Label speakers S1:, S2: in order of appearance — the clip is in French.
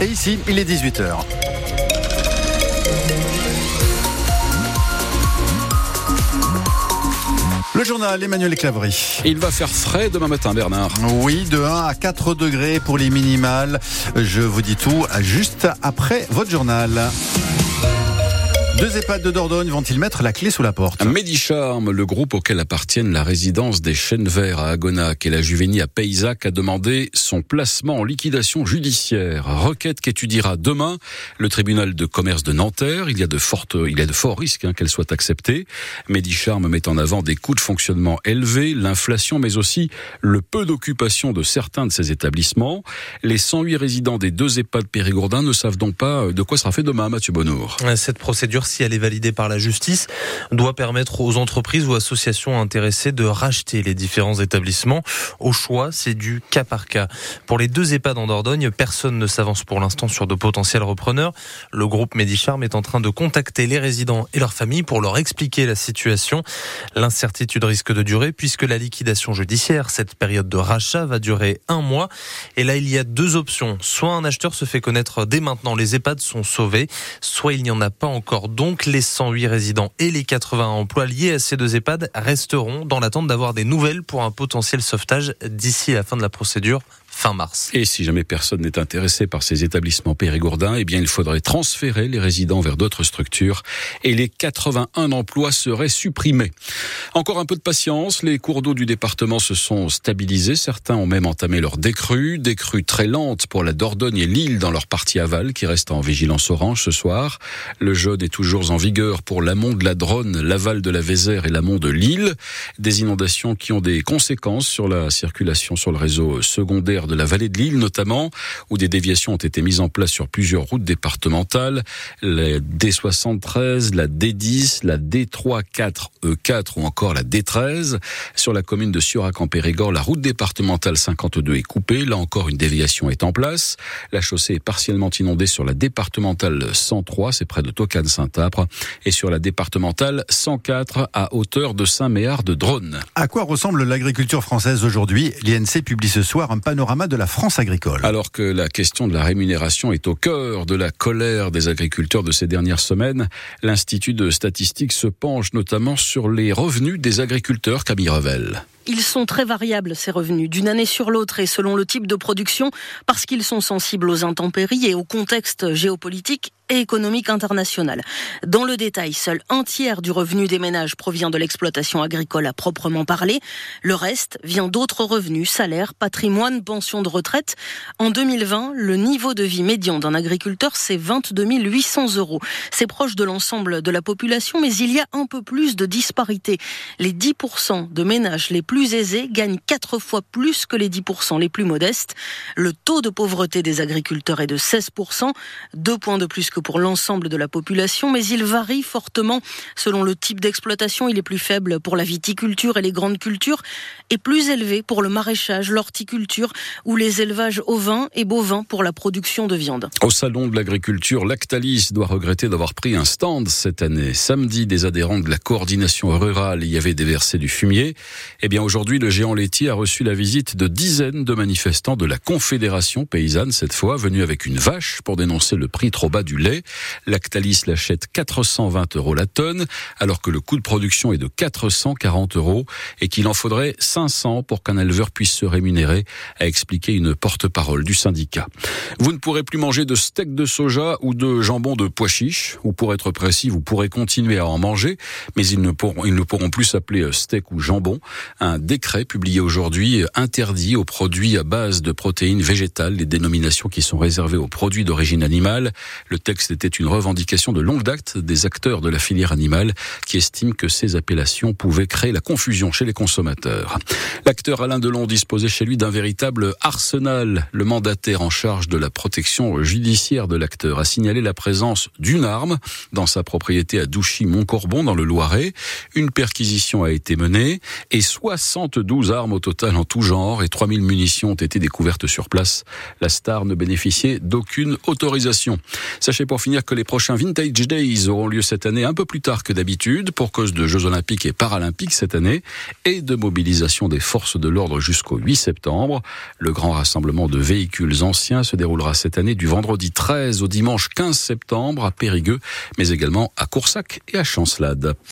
S1: Et ici, il est 18h. Le journal Emmanuel Clavry.
S2: Il va faire frais demain matin, Bernard.
S1: Oui, de 1 à 4 degrés pour les minimales. Je vous dis tout juste après votre journal. Deux EHPAD de Dordogne vont-ils mettre la clé sous la porte
S2: Medicharm, le groupe auquel appartiennent la résidence des Chênes Verts à Agonac et la Juvenie à Paysac, a demandé son placement en liquidation judiciaire. Requête qu'étudiera demain le tribunal de commerce de Nanterre. Il y a de fortes, il y a de forts risques hein, qu'elle soit acceptée. Medicharm met en avant des coûts de fonctionnement élevés, l'inflation, mais aussi le peu d'occupation de certains de ces établissements. Les 108 résidents des deux EHPAD Périgourdin ne savent donc pas de quoi sera fait demain, Mathieu Bonnour.
S3: Cette procédure si elle est validée par la justice, doit permettre aux entreprises ou associations intéressées de racheter les différents établissements. Au choix, c'est du cas par cas. Pour les deux EHPAD en Dordogne, personne ne s'avance pour l'instant sur de potentiels repreneurs. Le groupe Medicharm est en train de contacter les résidents et leurs familles pour leur expliquer la situation. L'incertitude risque de durer puisque la liquidation judiciaire, cette période de rachat, va durer un mois. Et là, il y a deux options. Soit un acheteur se fait connaître dès maintenant, les EHPAD sont sauvés, soit il n'y en a pas encore donc les 108 résidents et les 80 emplois liés à ces deux EHPAD resteront dans l'attente d'avoir des nouvelles pour un potentiel sauvetage d'ici la fin de la procédure fin mars.
S2: Et si jamais personne n'est intéressé par ces établissements périgourdins, eh bien, il faudrait transférer les résidents vers d'autres structures et les 81 emplois seraient supprimés. Encore un peu de patience, les cours d'eau du département se sont stabilisés. Certains ont même entamé leur décrue, décrue très lente pour la Dordogne et l'île dans leur partie aval qui reste en vigilance orange ce soir. Le jaune est toujours en vigueur pour l'amont de la Dronne, l'aval de la Vézère et l'amont de l'île. Des inondations qui ont des conséquences sur la circulation sur le réseau secondaire de la vallée de l'île notamment, où des déviations ont été mises en place sur plusieurs routes départementales, la D73, la D10, la D3, 4, E4 ou encore la D13. Sur la commune de Surac en Périgord, la route départementale 52 est coupée. Là encore, une déviation est en place. La chaussée est partiellement inondée sur la départementale 103, c'est près de Tocane-Saint-Apre, et sur la départementale 104 à hauteur de Saint-Méard de Drône.
S1: À quoi ressemble l'agriculture française aujourd'hui? L'INC publie ce soir un panorama de la France agricole.
S2: Alors que la question de la rémunération est au cœur de la colère des agriculteurs de ces dernières semaines, l'Institut de statistique se penche notamment sur les revenus des agriculteurs, Camille Revel.
S4: Ils sont très variables, ces revenus, d'une année sur l'autre et selon le type de production, parce qu'ils sont sensibles aux intempéries et au contexte géopolitique et économique international. Dans le détail, seul un tiers du revenu des ménages provient de l'exploitation agricole à proprement parler. Le reste vient d'autres revenus, salaires, patrimoine, pension de retraite. En 2020, le niveau de vie médian d'un agriculteur, c'est 22 800 euros. C'est proche de l'ensemble de la population, mais il y a un peu plus de disparité. Les 10% de ménages les plus aisés gagnent quatre fois plus que les 10% les plus modestes. Le taux de pauvreté des agriculteurs est de 16%, deux points de plus que pour l'ensemble de la population, mais il varie fortement selon le type d'exploitation. Il est plus faible pour la viticulture et les grandes cultures et plus élevé pour le maraîchage, l'horticulture ou les élevages ovins et bovins pour la production de viande.
S2: Au salon de l'agriculture, Lactalis doit regretter d'avoir pris un stand cette année. Samedi, des adhérents de la coordination rurale y avaient déversé du fumier. Eh bien, aujourd'hui, le géant laitier a reçu la visite de dizaines de manifestants de la Confédération paysanne, cette fois, venus avec une vache pour dénoncer le prix trop bas du lait Lactalis l'achète 420 euros la tonne, alors que le coût de production est de 440 euros et qu'il en faudrait 500 pour qu'un éleveur puisse se rémunérer, a expliqué une porte-parole du syndicat. Vous ne pourrez plus manger de steak de soja ou de jambon de pois chiche, ou pour être précis, vous pourrez continuer à en manger, mais ils ne pourront, ils ne pourront plus s'appeler steak ou jambon. Un décret publié aujourd'hui interdit aux produits à base de protéines végétales les dénominations qui sont réservées aux produits d'origine animale. Le texte c'était une revendication de longue date des acteurs de la filière animale qui estiment que ces appellations pouvaient créer la confusion chez les consommateurs. L'acteur Alain Delon disposait chez lui d'un véritable arsenal. Le mandataire en charge de la protection judiciaire de l'acteur a signalé la présence d'une arme dans sa propriété à Douchy-Montcorbon dans le Loiret. Une perquisition a été menée et 72 armes au total en tout genre et 3000 munitions ont été découvertes sur place. La star ne bénéficiait d'aucune autorisation. Sachez pour finir que les prochains Vintage Days auront lieu cette année un peu plus tard que d'habitude pour cause de Jeux Olympiques et Paralympiques cette année et de mobilisation des forces de l'ordre jusqu'au 8 septembre. Le grand rassemblement de véhicules anciens se déroulera cette année du vendredi 13 au dimanche 15 septembre à Périgueux, mais également à Coursac et à Chancelade.